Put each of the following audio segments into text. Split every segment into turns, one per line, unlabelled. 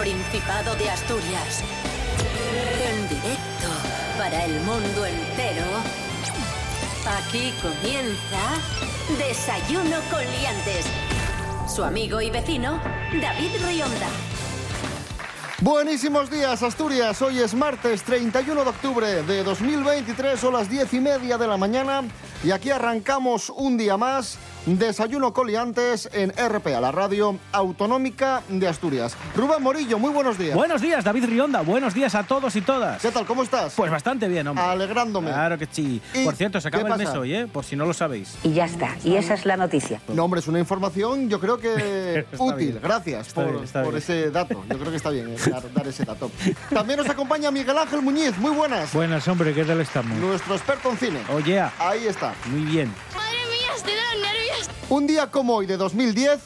Principado de Asturias. En directo para el mundo entero. Aquí comienza Desayuno con Liantes. Su amigo y vecino, David Rionda.
Buenísimos días, Asturias. Hoy es martes 31 de octubre de 2023, son las 10 y media de la mañana. Y aquí arrancamos un día más Desayuno Coliantes en RPA, la radio autonómica de Asturias. Rubén Morillo, muy buenos días.
Buenos días, David Rionda. Buenos días a todos y todas.
¿Qué tal? ¿Cómo estás?
Pues bastante bien, hombre.
Alegrándome.
Claro que sí.
¿Y
Por cierto, se acaba el mes hoy, ¿eh? Por si no lo sabéis.
Y ya está. Y esa es la noticia.
No, hombre, es una información, yo creo que útil.
bien.
Gracias
Está
por,
bien, está
por
bien.
ese dato. Yo creo que está bien eh, dar, dar ese dato. También nos acompaña Miguel Ángel Muñiz. Muy buenas.
Buenas, hombre, ¿qué tal estamos?
Nuestro experto en cine.
Oye,
Ahí está.
muy bien.
Un día como hoy de 2010,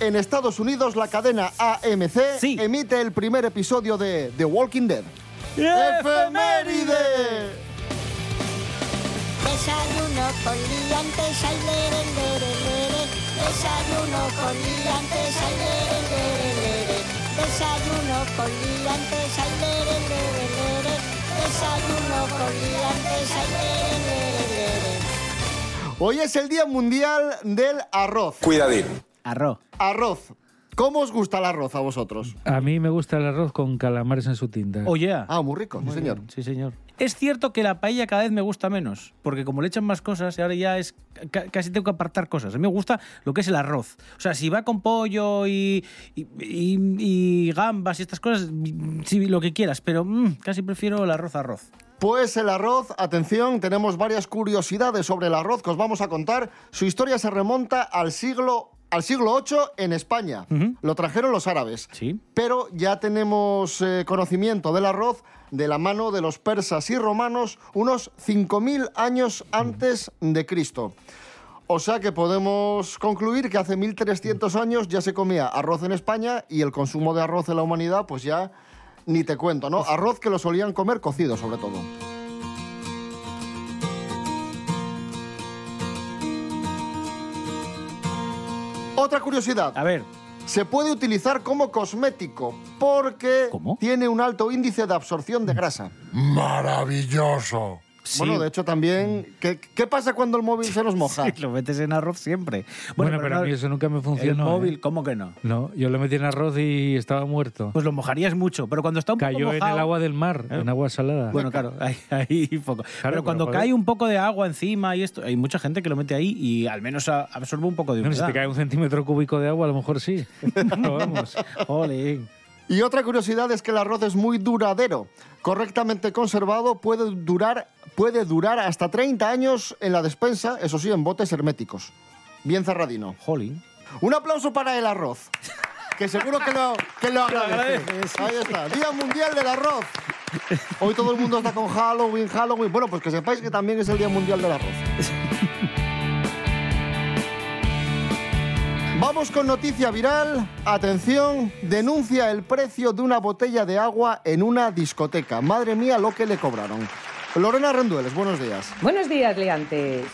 en Estados Unidos, la cadena AMC
Sí.
emite el primer episodio de The Walking Dead. ¡Efeméride!
Desayuno con liantes, ay, lere, lere, lere. Desayuno con liantes, ay, lere, lere, lere. Desayuno con liantes, ay, lere, lere, lere. Desayuno con liantes, ay, lere, lere, lere.
Hoy es el Día Mundial del Arroz.
Cuidadín.
Arroz.
Arroz. ¿Cómo os gusta el arroz a vosotros?
A mí me gusta el arroz con calamares en su tinta.
Oye.
Ah, muy rico, sí, señor.
Sí, señor. Es cierto que la paella cada vez me gusta menos, porque como le echan más cosas, ahora ya es ca- casi tengo que apartar cosas. A mí me gusta lo que es el arroz. O sea, si va con pollo y, y, y- y gambas y estas cosas, sí, lo que quieras, pero mm, casi prefiero el arroz arroz.
Pues el arroz, atención, tenemos varias curiosidades sobre el arroz que os vamos a contar. Su historia se remonta al siglo, al siglo VIII en España. Lo trajeron los árabes.
Sí.
Pero ya tenemos eh, conocimiento del arroz de la mano de los persas y romanos unos 5.000 años antes de Cristo. O sea que podemos concluir que hace 1.300 años ya se comía arroz en España y el consumo de arroz en la humanidad pues ya ni te cuento, ¿no? Arroz que lo solían comer cocido sobre todo. Otra curiosidad.
A ver,
Se puede utilizar como cosmético porque
¿Cómo?
tiene un alto índice de absorción de grasa.
Maravilloso.
Sí.
Bueno, de hecho también, ¿qué, qué pasa cuando el móvil se nos moja?
Sí, lo metes en arroz siempre.
Bueno, pero a mí eso nunca me funcionó,
El móvil,
¿eh?
¿cómo que no?
No, yo lo metí en arroz y estaba muerto.
Pues lo mojarías mucho, pero cuando está un
Cayó
poco
en
mojado...
el agua del mar,
¿Eh?
en agua salada.
Bueno, claro, ahí, ahí poco. pero cuando cae un poco de agua encima y esto, hay mucha gente que lo mete ahí y al menos absorbe un poco de
No, si
humedad.
te cae un centímetro cúbico de agua, a lo mejor sí. Pero vamos.
Jolín.
Y otra curiosidad es que el arroz es muy duradero. Correctamente conservado puede durar, puede durar hasta 30 años en la despensa, eso sí, en botes herméticos. Bien cerradino.
Jolín.
Un aplauso para el arroz. Que seguro que lo, que lo agradece. Ahí está. Día Mundial del Arroz. Hoy todo el mundo está con Halloween, Halloween. Bueno, pues que sepáis que también es el Día Mundial del Arroz. Vamos con noticia viral. Atención, denuncia el precio de una botella de agua en una discoteca. Madre mía, lo que le cobraron. Lorena Rendueles, buenos días.
Buenos días, Leantes.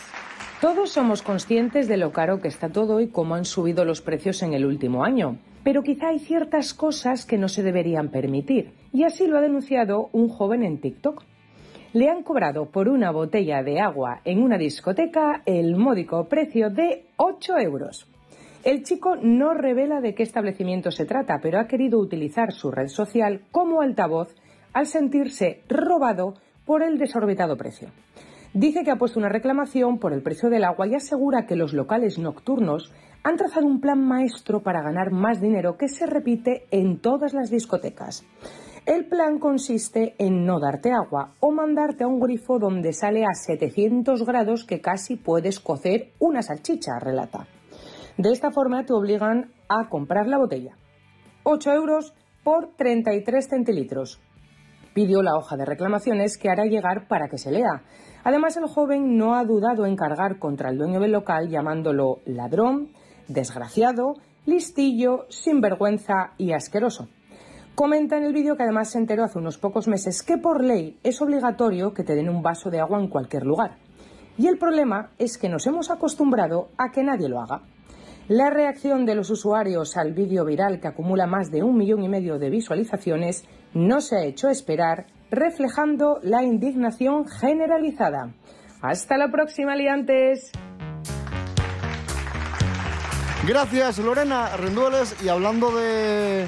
Todos somos conscientes de lo caro que está todo y cómo han subido los precios en el último año. Pero quizá hay ciertas cosas que no se deberían permitir. Y así lo ha denunciado un joven en TikTok. Le han cobrado por una botella de agua en una discoteca el módico precio de 8 euros. El chico no revela de qué establecimiento se trata, pero ha querido utilizar su red social como altavoz al sentirse robado por el desorbitado precio. Dice que ha puesto una reclamación por el precio del agua y asegura que los locales nocturnos han trazado un plan maestro para ganar más dinero que se repite en todas las discotecas. El plan consiste en no darte agua o mandarte a un grifo donde sale a 700 grados que casi puedes cocer una salchicha, relata. De esta forma te obligan a comprar la botella. 8 euros por 33 centilitros. Pidió la hoja de reclamaciones que hará llegar para que se lea. Además, el joven no ha dudado en cargar contra el dueño del local llamándolo ladrón, desgraciado, listillo, sinvergüenza y asqueroso. Comenta en el vídeo que además se enteró hace unos pocos meses que por ley es obligatorio que te den un vaso de agua en cualquier lugar. Y el problema es que nos hemos acostumbrado a que nadie lo haga. La reacción de los usuarios al vídeo viral que acumula más de un millón y medio de visualizaciones no se ha hecho esperar, reflejando la indignación generalizada. Hasta la próxima, liantes.
Gracias, Lorena Rendueles. Y hablando de,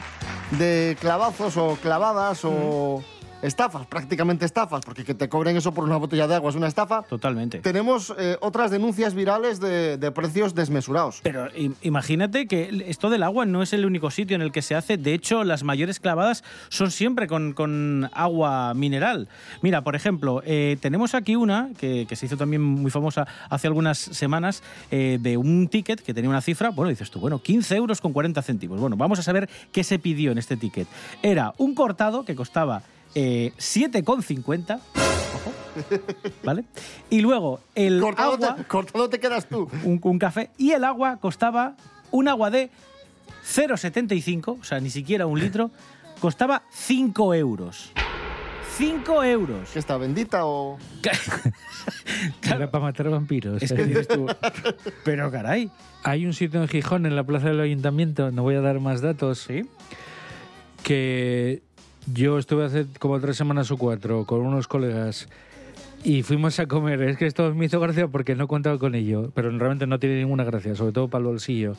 de clavazos o clavadas o estafas, prácticamente estafas, porque que te cobren eso por una botella de agua es una estafa.
Totalmente.
Tenemos eh, otras denuncias virales de, de precios desmesurados.
Pero imagínate que esto del agua no es el único sitio en el que se hace. De hecho, las mayores clavadas son siempre con, con agua mineral. Mira, por ejemplo, eh, tenemos aquí una que, que se hizo también muy famosa hace algunas semanas eh, de un ticket que tenía una cifra. Bueno, dices tú, bueno, 15 euros con 40 céntimos. Bueno, vamos a saber qué se pidió en este ticket. Era un cortado que costaba eh, 7,50. Ojo. ¿Vale? Y luego el
Cortado,
agua
te, cortado te quedas tú.
un, un café y el agua costaba un agua de 0,75, o sea, ni siquiera un litro, costaba 5 euros. 5 euros.
¿Qué está, bendita o...?
Era para matar vampiros.
Es que dices tú, pero caray,
Hay un sitio en Gijón, en la plaza del ayuntamiento, no voy a dar más datos,
¿sí?
que yo estuve hace como tres semanas o cuatro con unos colegas y fuimos a comer. Es que esto me hizo gracia porque no contaba con ello, pero realmente no tiene ninguna gracia, sobre todo para el bolsillo.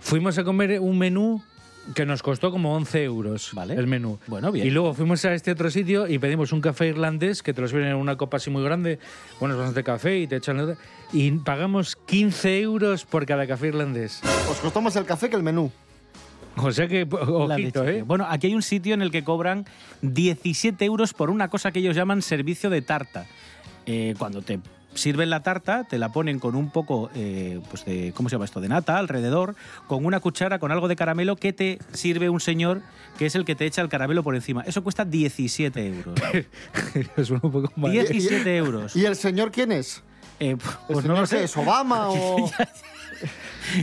Fuimos a comer un menú que nos costó como 11 euros
Vale.
el menú.
Bueno, bien.
Y luego fuimos a este otro sitio y pedimos un café irlandés que te lo sirven en una copa así muy grande. Bueno, es bastante café y te echan... Y pagamos 15 euros por cada café irlandés.
Os costó más el café que el menú.
O sea que, ojito. ¿eh?
Bueno, aquí hay un sitio en el que cobran 17 euros por una cosa que ellos llaman servicio de tarta. Eh, cuando te sirven la tarta, te la ponen con un poco eh, pues de, ¿cómo se llama esto? De nata alrededor, con una cuchara, con algo de caramelo que te sirve un señor que es el que te echa el caramelo por encima. Eso cuesta 17 euros.
Suena un poco mal.
17 euros.
¿Y el señor quién es?
Eh,
¿El
pues no lo sé.
es? ¿Obama o...?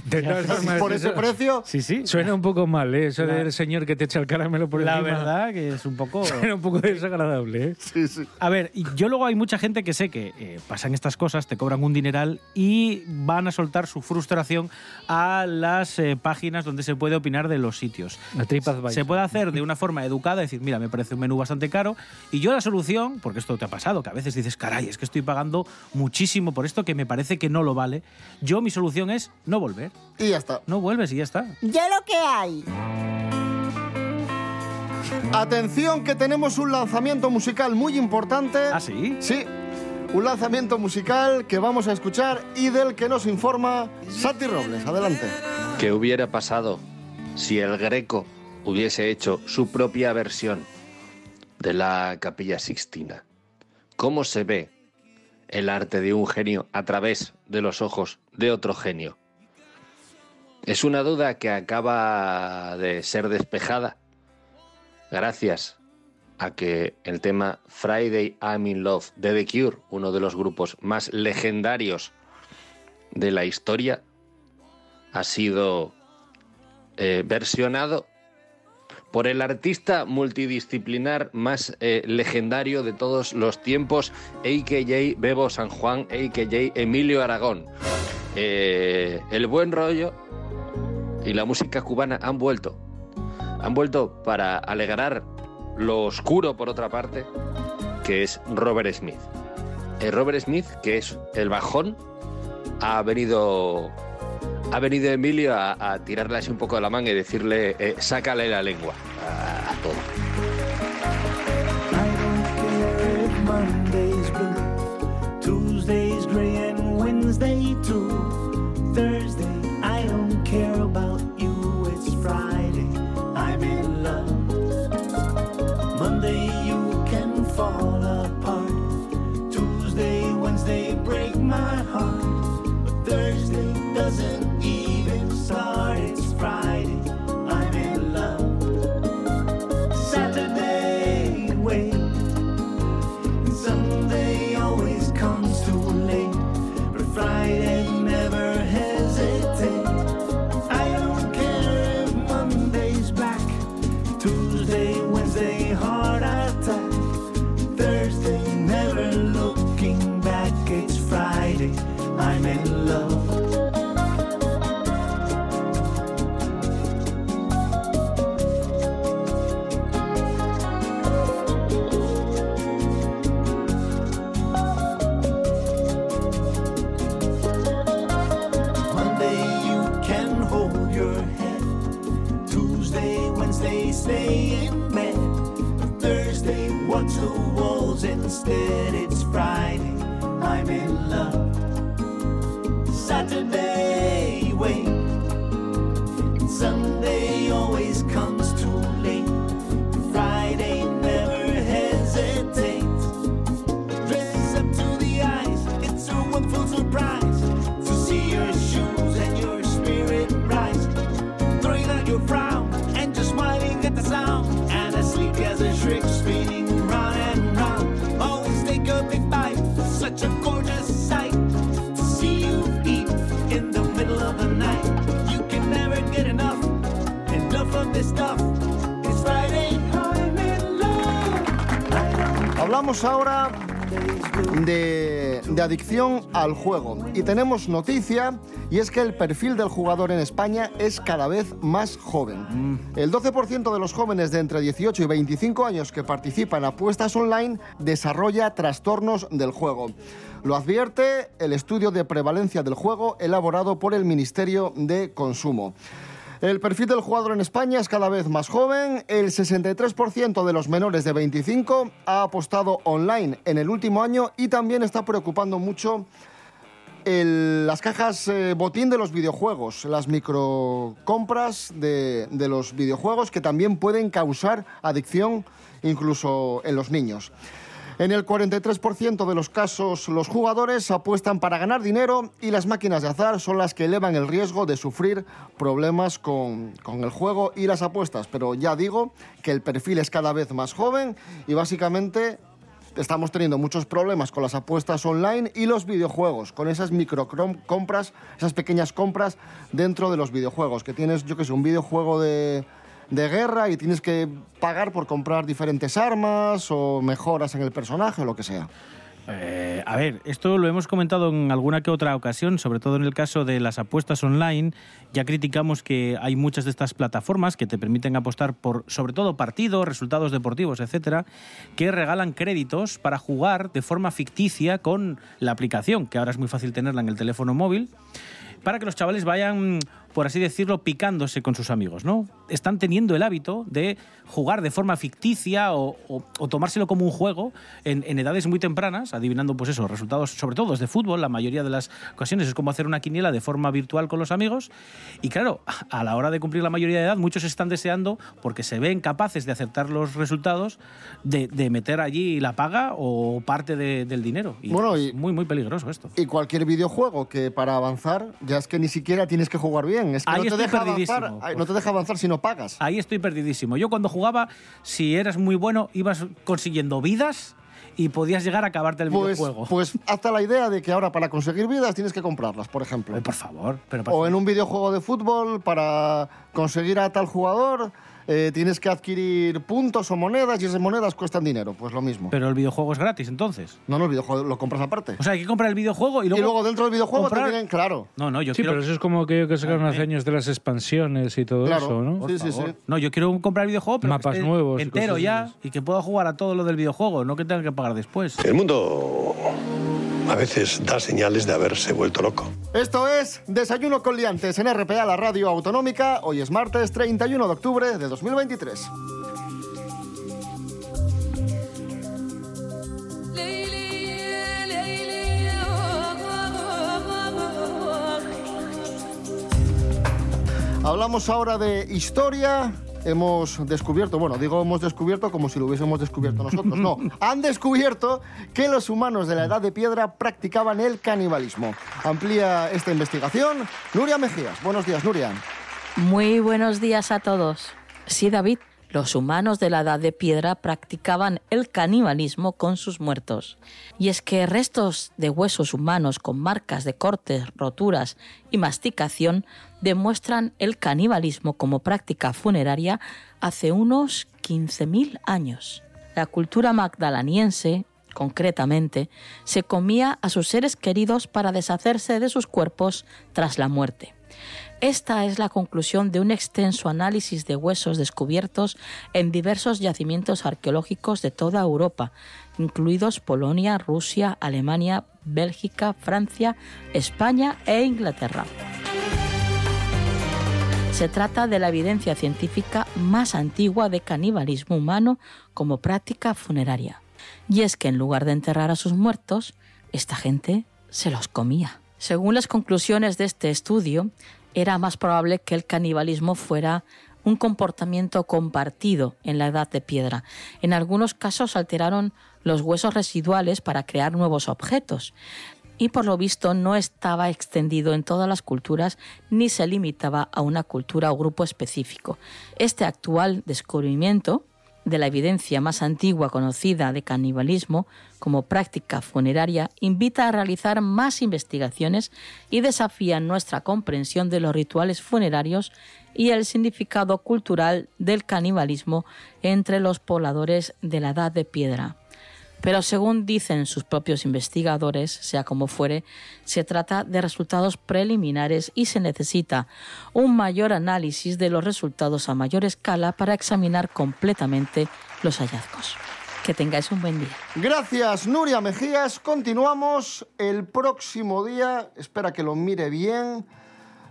De todas formas,
Por ese
eso
precio...
Sí, sí.
Suena un poco mal, ¿eh? Eso
La-
del señor que te echa el caramelo por
La
encima.
verdad que es un poco...
Suena un poco desagradable, ¿eh?
Sí, sí.
A ver, yo luego hay mucha gente que sé que eh, pasan estas cosas, te cobran un dineral y van a soltar su frustración a las eh, páginas donde se puede opinar de los sitios.
A TripAdvisor.
Se puede hacer de una forma educada, decir, mira, me parece un menú bastante caro y yo la solución, porque esto te ha pasado, que a veces dices, caray, es que estoy pagando muchísimo por esto que me parece que no lo vale. Yo mi solución es no volver.
Y ya está.
No vuelves y ya está.
Ya lo que hay.
Atención que tenemos un lanzamiento musical muy importante.
¿Ah, sí?
Sí, un lanzamiento musical que vamos a escuchar y del que nos informa Santi Robles. Adelante.
¿Qué hubiera pasado si el Greco hubiese hecho su propia versión de la Capilla Sixtina? ¿Cómo se ve el arte de un genio a través de los ojos de otro genio? Es una duda que acaba de ser despejada gracias a que el tema Friday I'm in Love de The Cure, uno de los grupos más legendarios de la historia, ha sido eh, versionado por el artista multidisciplinar más eh, legendario de todos los tiempos, a.k.a. Bebo San Juan, a.k.a. Emilio Aragón. Eh, el buen rollo y la música cubana han vuelto. Han vuelto para alegrar lo oscuro, por otra parte, que es Robert Smith. Eh, Robert Smith, que es el bajón, ha venido ha venido Emilio a, tirarle así un poco de la manga y decirle, eh, sácale la lengua a, a.
Hablamos ahora de, de adicción al juego y tenemos noticia y es que el perfil del jugador en España es cada vez más joven. El 12% de los jóvenes de entre 18 y 25 años que participan en apuestas online desarrolla trastornos del juego. Lo advierte el estudio de prevalencia del juego elaborado por el Ministerio de Consumo. El perfil del jugador en España es cada vez más joven. El 63% de los menores de 25 ha apostado online en el último año y también está preocupando mucho las cajas eh, botín de los videojuegos, las microcompras de los videojuegos que también pueden causar adicción incluso en los niños. En el 43% de los casos los jugadores apuestan para ganar dinero y las máquinas de azar son las que elevan el riesgo de sufrir problemas con, con el juego y las apuestas. Pero ya digo que el perfil es cada vez más joven y básicamente estamos teniendo muchos problemas con las apuestas online y los videojuegos, con esas micro compras, esas pequeñas compras dentro de los videojuegos, que tienes, yo que sé, un videojuego de, de guerra y tienes que pagar por comprar diferentes armas o mejoras en el personaje o lo que sea.
Eh, a ver, esto lo hemos comentado en alguna que otra ocasión, sobre todo en el caso de las apuestas online. Ya criticamos que hay muchas de estas plataformas que te permiten apostar por, sobre todo, partidos, resultados deportivos, etcétera, que regalan créditos para jugar de forma ficticia con la aplicación, que ahora es muy fácil tenerla en el teléfono móvil, para que los chavales vayan, por así decirlo, picándose con sus amigos, ¿no? Están teniendo el hábito de jugar de forma ficticia o, o- o tomárselo como un juego en, en edades muy tempranas, adivinando, pues eso, resultados, sobre todo de fútbol, la mayoría de las ocasiones es como hacer una quiniela de forma virtual con los amigos. Y claro, a la hora de cumplir la mayoría de edad, muchos están deseando, porque se ven capaces de acertar los resultados, de, de meter allí la paga o parte de- del dinero. Y
Bueno,
es
y-
muy, muy peligroso esto.
Y cualquier videojuego que para avanzar ya es que ni siquiera tienes que jugar bien, es que
Ahí
no te,
estoy
deja avanzar, no te deja avanzar si no pagas.
Ahí estoy perdidísimo. Yo cuando jugaba, si eras muy bueno, ibas consiguiendo vidas y podías llegar a acabarte el
Pues,
videojuego.
pues hasta la idea de que ahora para conseguir vidas tienes que comprarlas, por ejemplo.
Ay, por favor, pero por
O en un videojuego de fútbol, para conseguir a tal jugador, eh, tienes que adquirir puntos o monedas y esas monedas cuestan dinero. Pues lo mismo.
Pero el videojuego es gratis, entonces.
no, no, el videojuego lo compras aparte.
O sea, hay que comprar el videojuego y luego.
y luego dentro del videojuego
comprar-
vienen, claro.
No, no, yo
Sí,
quiero.
pero eso es como aquello que sacaron hace años de las expansiones y todo
Claro.
eso, ¿no?
Sí, sí, sí.
No, yo quiero comprar el videojuego, pero
Mapas
que
nuevos
entero ya y que pueda jugar a todo lo del videojuego, no que tenga que pagar después.
El mundo a veces da señales de haberse vuelto loco.
Esto es Desayuno con Liantes en RPA, la radio autonómica. Hoy es martes 31 de octubre de 2023. Hablamos ahora de historia. Hemos descubierto, bueno, digo hemos descubierto como si lo hubiésemos descubierto nosotros. No, han descubierto que los humanos de la Edad de Piedra practicaban el canibalismo. Amplía esta investigación Nuria Mejías. Buenos días, Nuria.
Muy buenos días a todos. Sí, David, los humanos de la Edad de Piedra practicaban el canibalismo con sus muertos. Y es que restos de huesos humanos con marcas de cortes, roturas y masticación demuestran el canibalismo como práctica funeraria hace unos 15.000 años. La cultura magdalaniense, concretamente, se comía a sus seres queridos para deshacerse de sus cuerpos tras la muerte. Esta es la conclusión de un extenso análisis de huesos descubiertos en diversos yacimientos arqueológicos de toda Europa, incluidos Polonia, Rusia, Alemania, Bélgica, Francia, España e Inglaterra. Se trata de la evidencia científica más antigua de canibalismo humano como práctica funeraria. Y es que en lugar de enterrar a sus muertos, esta gente se los comía. Según las conclusiones de este estudio, era más probable que el canibalismo fuera un comportamiento compartido en la edad de piedra. En algunos casos alteraron los huesos residuales para crear nuevos objetos y por lo visto no estaba extendido en todas las culturas ni se limitaba a una cultura o grupo específico. Este actual descubrimiento de la evidencia más antigua conocida de canibalismo como práctica funeraria invita a realizar más investigaciones y desafía nuestra comprensión de los rituales funerarios y el significado cultural del canibalismo entre los pobladores de la Edad de Piedra. Pero según dicen sus propios investigadores, sea como fuere, se trata de resultados preliminares y se necesita un mayor análisis de los resultados a mayor escala para examinar completamente los hallazgos. Que tengáis un buen día.
Gracias, Nuria Mejías. Continuamos el próximo día. Espera que lo mire bien.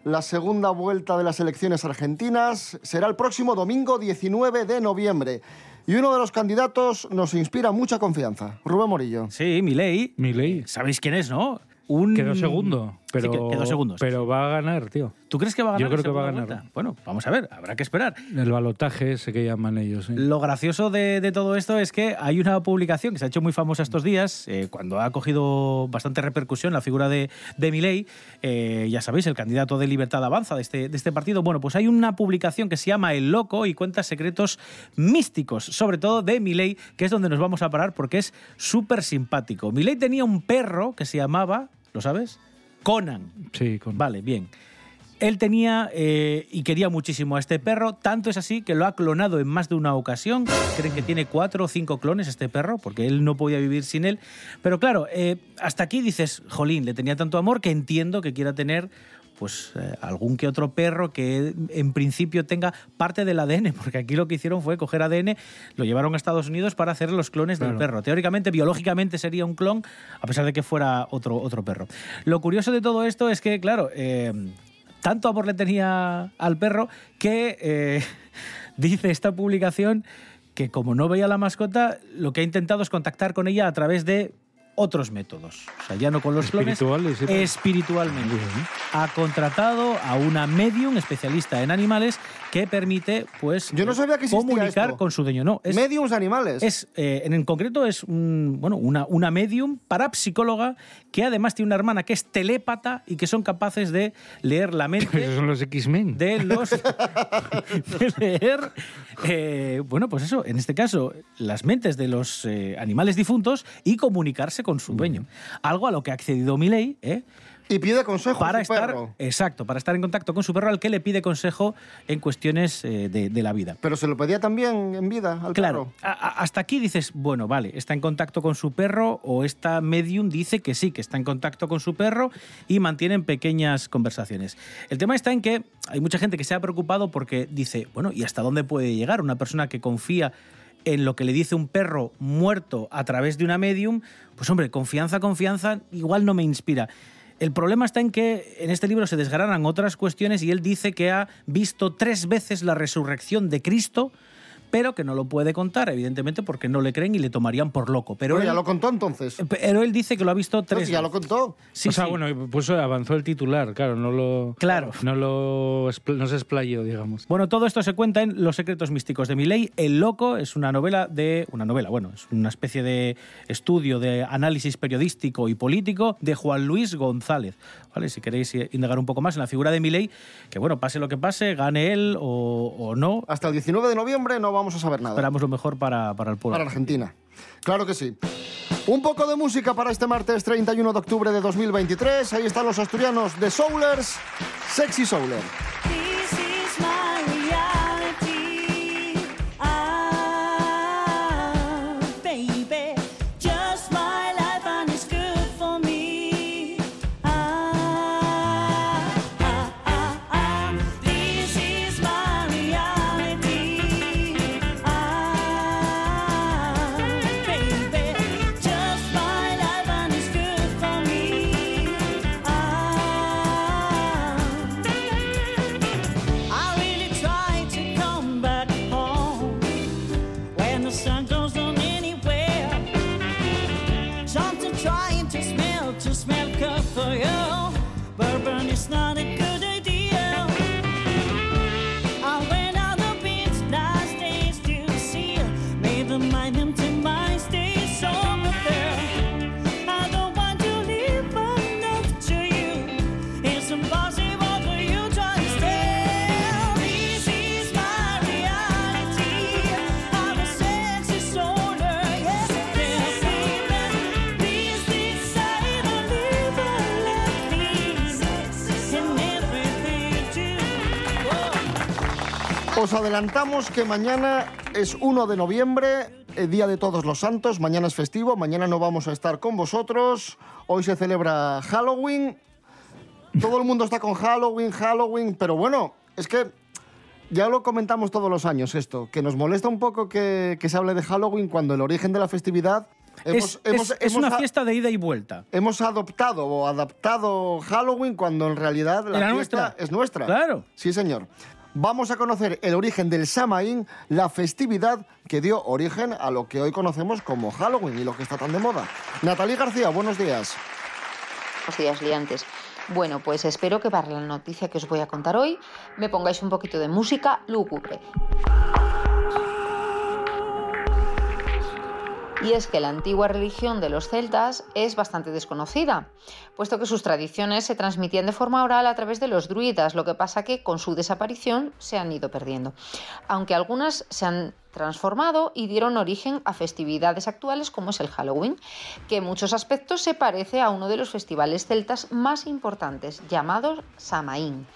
La segunda vuelta de las elecciones argentinas será el próximo domingo 19 de noviembre. Y uno de los candidatos nos inspira mucha confianza. Rubén Morillo.
Sí, Milei.
Milei.
¿Sabéis quién es, no? Un...
Quedó segundo, pero,
Sí, que- quedó segundo.
pero va a ganar, tío.
¿Tú crees que va a ganar?
Yo creo que va a ganar.
vuelta? Bueno, vamos a ver, habrá que esperar.
El balotaje ese que llaman ellos. ¿eh?
Lo gracioso de, de todo esto es que hay una publicación que se ha hecho muy famosa estos días, eh, cuando ha cogido bastante repercusión la figura de, de Milei, eh, ya sabéis, el candidato de Libertad Avanza de este, de este partido. Bueno, pues hay una publicación que se llama El Loco y cuenta secretos místicos, sobre todo de Milei, que es donde nos vamos a parar porque es súper simpático. Milei tenía un perro que se llamaba, ¿lo sabes? Conan.
Sí, con...
Vale, bien. Él tenía eh, y quería muchísimo a este perro, tanto es así que lo ha clonado en más de una ocasión. Creen que tiene cuatro o cinco clones este perro, porque él no podía vivir sin él. Pero claro, eh, hasta aquí dices, jolín, le tenía tanto amor que entiendo que quiera tener pues eh, algún que otro perro que en principio tenga parte del ADN, porque aquí lo que hicieron fue coger ADN, lo llevaron a Estados Unidos para hacer los clones del perro. Teóricamente, biológicamente sería un clon, a pesar de que fuera otro, otro perro. Lo curioso de todo esto es que, claro, eh, tanto amor le tenía al perro que eh, dice esta publicación que como no veía la mascota, lo que ha intentado es contactar con ella a través de otros métodos. O sea, ya no con los clones,
Espirituales, sí.
espiritualmente. Ha contratado a una medium especialista en animales que permite, pues,
Yo no sabía que existía
comunicar
esto.
con su dueño. No, es,
Mediums animales.
es, eh, en, en concreto es un- bueno, una, una medium parapsicóloga que además tiene una hermana que es telépata y que son capaces de leer la mente
Esos son los X-Men.
de los de leer eh, bueno pues eso en este caso las mentes de los eh, animales difuntos y comunicarse con su dueño algo a lo que ha accedido Milei ¿eh?
Y pide consejo
para
a su
estar
perro.
exacto para estar en contacto con su perro al que le pide consejo en cuestiones eh, de, de la vida
Pero se lo pedía también en vida al
Claro,
perro.
a- hasta aquí dices, bueno, vale, está en contacto con su perro o esta medium dice que sí, que está en contacto con su perro y mantienen pequeñas conversaciones. El tema está en que hay mucha gente que se ha preocupado porque dice, bueno, ¿y hasta dónde puede llegar una persona que confía en lo que le dice un perro muerto a través de una medium? Pues hombre, confianza, confianza, igual no me inspira. El problema está en que en este libro se desgranan otras cuestiones y él dice que ha visto tres veces la resurrección de Cristo, pero que no lo puede contar, evidentemente, porque no le creen y le tomarían por loco. Pero,
Bueno,
él,
ya lo contó entonces.
pero él dice que lo ha visto
No,
tres
si ya lo contó.
Sí,
o sea,
sí.
bueno, pues avanzó el titular, claro, no lo.
Claro.
No lo. No se explayó, digamos.
Bueno, todo esto se cuenta en Los secretos místicos de Milei. El loco es una novela de una novela, bueno, es una especie de estudio de análisis periodístico y político de Juan Luis González. ¿Vale? Si queréis indagar un poco más en la figura de Milei, que bueno, pase lo que pase, gane él o, o no,
Hasta el 19 de noviembre no vamos a saber nada.
esperamos lo mejor para, para el pueblo.
Para Argentina. Claro que sí. Un poco de música para este martes 31 de octubre de 2023. Ahí están los asturianos de Soulers, Sexy Souler.
smell good for you. Bourbon is not
Os adelantamos que mañana es 1 de noviembre, el Día de Todos los Santos. Mañana es festivo, mañana no vamos a estar con vosotros. Hoy se celebra Halloween. Todo el mundo está con Halloween, Halloween, pero bueno, es que ya lo comentamos todos los años esto, que nos molesta un poco que, que se hable de Halloween cuando el origen de la festividad...
Es, es- es una fiesta de ida y vuelta.
Hemos adoptado o adaptado Halloween cuando en realidad la
Era
fiesta
nuestra.
es nuestra.
Claro.
Sí, señor. Vamos a conocer el origen del Samaín, la festividad que dio origen a lo que hoy conocemos como Halloween y lo que está tan de moda. Natalie García, buenos días.
Buenos días, liantes. Bueno, pues espero que para la noticia que os voy a contar hoy me pongáis un poquito de música lúgubre. Y es que la antigua religión de los celtas es bastante desconocida, puesto que sus tradiciones se transmitían de forma oral a través de los druidas, lo que pasa que con su desaparición se han ido perdiendo. Aunque algunas se han transformado y dieron origen a festividades actuales como es el Halloween, que en muchos aspectos se parece a uno de los festivales celtas más importantes, llamados Samaín.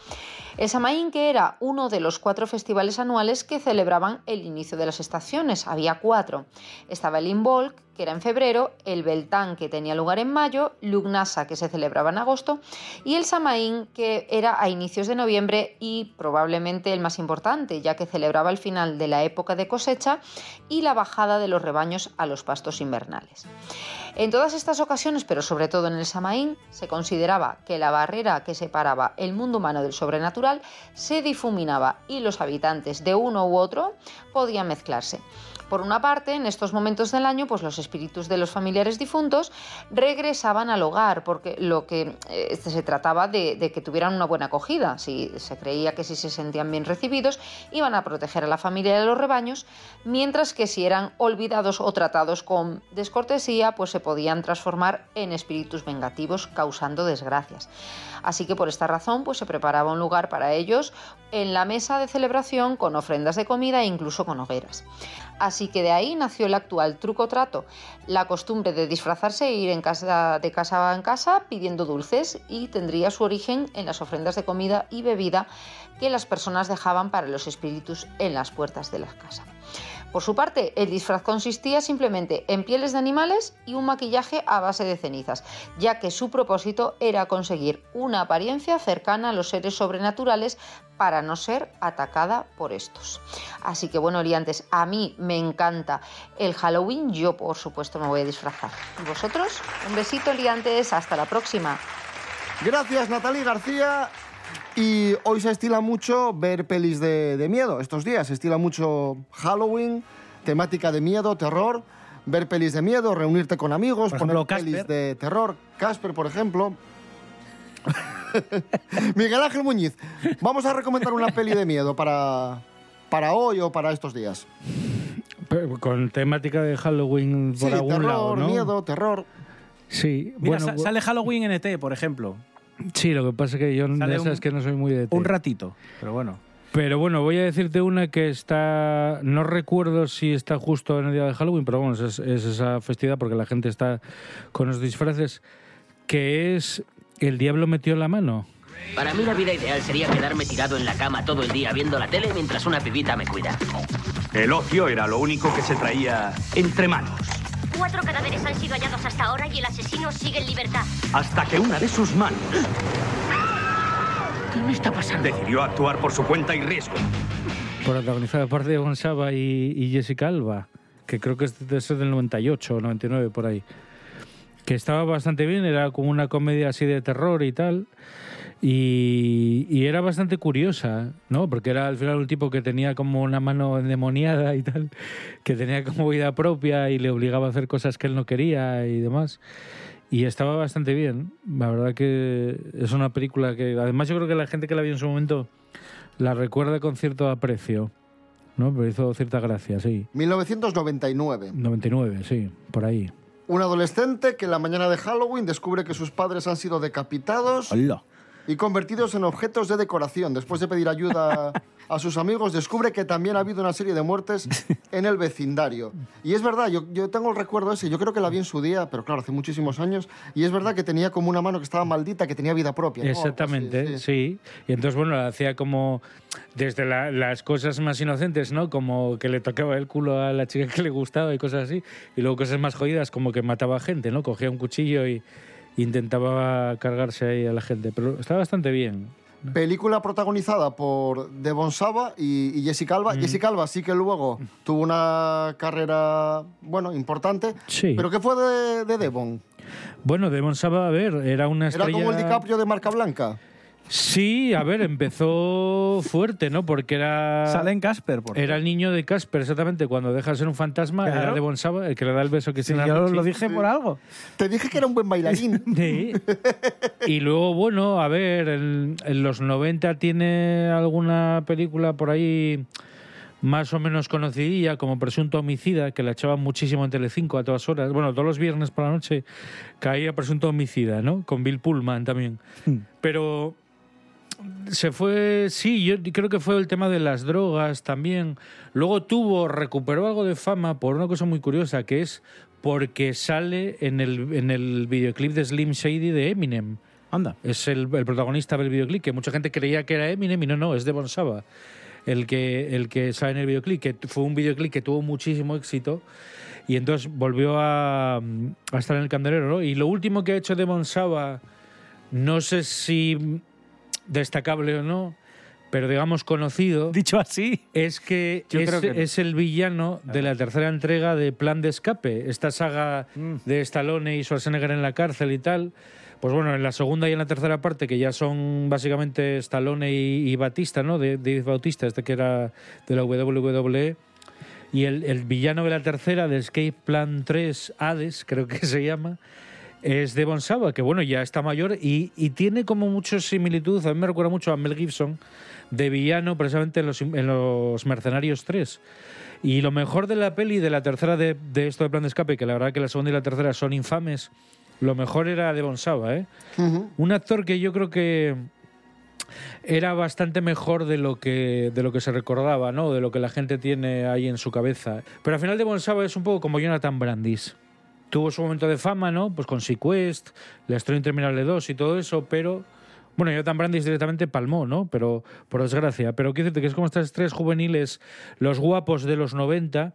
El Samaín, que era uno de los cuatro festivales anuales que celebraban el inicio de las estaciones, había cuatro. Estaba el Imbolc, que era en febrero, el Beltán, que tenía lugar en mayo, Lugnasa, que se celebraba en agosto, y el Samaín, que era a inicios de noviembre y probablemente el más importante, ya que celebraba el final de la época de cosecha y la bajada de los rebaños a los pastos invernales. En todas estas ocasiones, pero sobre todo en el Samaín, se consideraba que la barrera que separaba el mundo humano del sobrenatural se difuminaba y los habitantes de uno u otro podían mezclarse. Por una parte, en estos momentos del año, pues los espíritus de los familiares difuntos regresaban al hogar, porque lo que eh, se trataba de, de que tuvieran una buena acogida. Si se creía que si se sentían bien recibidos, iban a proteger a la familia a los rebaños, mientras que si eran olvidados o tratados con descortesía, pues se podían transformar en espíritus vengativos, causando desgracias. Así que por esta razón, pues se preparaba un lugar para ellos en la mesa de celebración con ofrendas de comida e incluso con hogueras. Así que de ahí nació el actual truco trato, la costumbre de disfrazarse e ir de casa en casa pidiendo dulces y tendría su origen en las ofrendas de comida y bebida que las personas dejaban para los espíritus en las puertas de la casa. Por su parte, el disfraz consistía simplemente en pieles de animales y un maquillaje a base de cenizas, ya que su propósito era conseguir una apariencia cercana a los seres sobrenaturales para no ser atacada por estos. Así que bueno, Oriantes, a mí me encanta el Halloween, yo por supuesto me voy a disfrazar. ¿Y vosotros? Un besito, Liantes, hasta la próxima.
Gracias, Natalie García. Y hoy se estila mucho ver pelis de, de miedo. Estos días se estila mucho Halloween, temática de miedo, terror. Ver pelis de miedo, reunirte con amigos,
Por
poner
ejemplo,
pelis
Casper.
de terror. Casper, por ejemplo. Miguel Ángel Muñiz, vamos a recomendar una peli de miedo para, para hoy o para estos días.
Pero Con temática de Halloween por
sí,
algún
terror,
lado, ¿no?
miedo, terror.
Sí,
Mira,
bueno,
sa- sale Halloween en ET, por ejemplo.
sí, lo que pasa es que yo ya sabes
un-
que no soy muy de...
Un ratito, pero bueno.
Pero bueno, voy a decirte una que está. No recuerdo si está justo en el día de Halloween, pero bueno, es, es esa festividad porque la gente está con los disfraces. Que es El Diablo metió la mano.
Para mí la vida ideal sería quedarme tirado en la cama todo el día viendo la tele mientras una pibita me cuida.
El ocio era lo único que se traía entre manos.
Cuatro cadáveres han sido hallados hasta ahora y el asesino sigue en libertad.
Hasta que una de sus manos
¿Qué me está pasando?
decidió actuar por su cuenta y riesgo.
Protagonizada por Diego Gonzaba y, y Jessica Alba. Que creo que es de ser del 98 o 99 por ahí. Que estaba bastante bien, era como una comedia así de terror y tal. Y, y era bastante curiosa, ¿no? Porque era al final un tipo que tenía como una mano endemoniada y tal, que tenía como vida propia y le obligaba a hacer cosas que él no quería y demás. Y estaba bastante bien. La verdad que es una película que, además, yo creo que la gente que la vio en su momento la recuerda con cierto aprecio, ¿no? Pero hizo cierta gracia, sí.
1999.
99, sí, por ahí.
Un adolescente que la mañana de Halloween descubre que sus padres han sido decapitados. Y convertidos en objetos de decoración. Después de pedir ayuda a sus amigos, descubre que también ha habido una serie de muertes en el vecindario. Y es verdad, yo, yo tengo el recuerdo ese, yo creo que la vi en su día, pero claro, hace muchísimos años, y es verdad que tenía como una mano que estaba maldita, que tenía vida propia. ¿no?
Exactamente, sí, Y entonces, bueno, hacía como desde la- las cosas más inocentes, ¿no? Como que le tocaba el culo a la chica que le gustaba y cosas así. Y luego cosas más jodidas, como que mataba gente, ¿no? Cogía un cuchillo y intentaba cargarse ahí a la gente. Pero está bastante bien.
Película protagonizada por Devon Saba y, y Jessica Alba. Jessica Alba sí que luego tuvo una carrera, bueno, importante.
Sí.
¿Pero qué fue de, de Devon?
Bueno, Devon Saba, a ver, era una
¿Era
estrella...
como el DiCaprio de marca blanca?
Sí, a ver, empezó fuerte, ¿no? Porque era...
Sale en Casper, por
Era el niño de Casper, exactamente. Cuando deja de ser un fantasma,
Claro.
era Devon Saba el que le da el beso que
Sí,
tiene a
yo lo dije por algo.
Te dije que era un buen bailarín.
Sí. Y luego, bueno, a ver, en, en los 90 tiene alguna película por ahí más o menos conocidilla, como Presunto Homicida, que la echaban muchísimo en Telecinco a todas horas. Bueno, todos los viernes por la noche caía Presunto Homicida, ¿no? Con Bill Pullman también. Pero se fue, sí, yo creo que fue el tema de las drogas también. Luego tuvo, recuperó algo de fama por una cosa muy curiosa, que es porque sale en el, en el videoclip de Slim Shady de Eminem.
Anda.
Es el, el protagonista del videoclip, que mucha gente creía que era Eminem y no, no, es Devon Saba. El que, el que sale en el videoclip, que fue un videoclip que tuvo muchísimo éxito y entonces volvió a, a estar en el candelero. ¿no? Y lo último que ha hecho Devon Saba, no sé si destacable o no, pero digamos conocido.
Dicho así.
Es que,
Yo
es,
creo que
es el villano de la tercera entrega de Plan de Escape, esta saga
Mm.
de Stallone y Schwarzenegger en la cárcel y tal. Pues bueno, en la segunda y en la tercera parte, que ya son básicamente Stallone y, y Batista, ¿no? De, de Bautista, este que era de la WWE. Y el, el villano de la tercera, de Escape Plan 3, Hades, creo que se llama, es Devon Saba, que bueno, ya está mayor y, y tiene como mucha similitud, a mí me recuerda mucho a Mel Gibson, de villano precisamente en los, en los Mercenarios 3. Y lo mejor de la peli, de la tercera de, de esto de Plan de Escape, que la verdad que la segunda y la tercera son infames, lo mejor era Devon Saba, ¿eh? Un actor que yo creo que era bastante mejor de lo que de lo que se recordaba, ¿no? De lo que la gente tiene ahí en su cabeza. Pero al final de Saba es un poco como Jonathan Brandis. Tuvo su momento de fama, ¿no? Pues con Sequest, La Historia Interminable 2 y todo eso, pero bueno, Jonathan Brandis directamente palmó, ¿no? Pero por desgracia, pero quiero decirte que es como estas tres juveniles, los guapos de los 90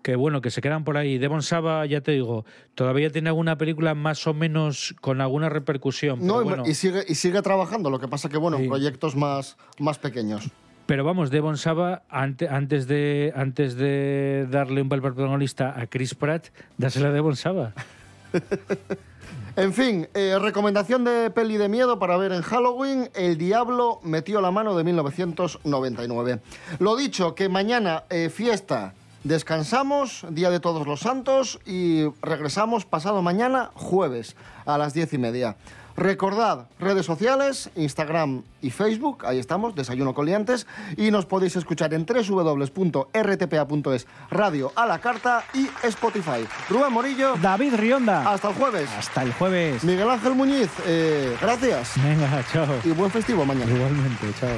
que bueno, que se quedan por ahí. Devon Saba, ya te digo, todavía tiene alguna película más o menos con alguna repercusión.
No,
pero bueno.
y, sigue, y sigue trabajando, lo que pasa que, bueno, en proyectos más, más pequeños.
Pero vamos, Devon Saba, ante- antes, de, antes de darle un papel protagonista a Chris Pratt, dásela a Devon Saba.
En fin, eh, recomendación de peli de miedo para ver en Halloween, El Diablo metió la mano de 1999. Lo dicho, que mañana eh, fiesta, descansamos, Día de Todos los Santos y regresamos pasado mañana, jueves, a las diez y media. Recordad, redes sociales, Instagram y Facebook, ahí estamos, Desayuno con Liantes, y nos podéis escuchar en www.rtpa.es, Radio a la Carta y Spotify. Rubén Morillo.
David Rionda.
Hasta el jueves.
Hasta el jueves.
Miguel Ángel Muñiz, eh, gracias.
Venga, chao.
Y buen festivo mañana.
Igualmente, chao.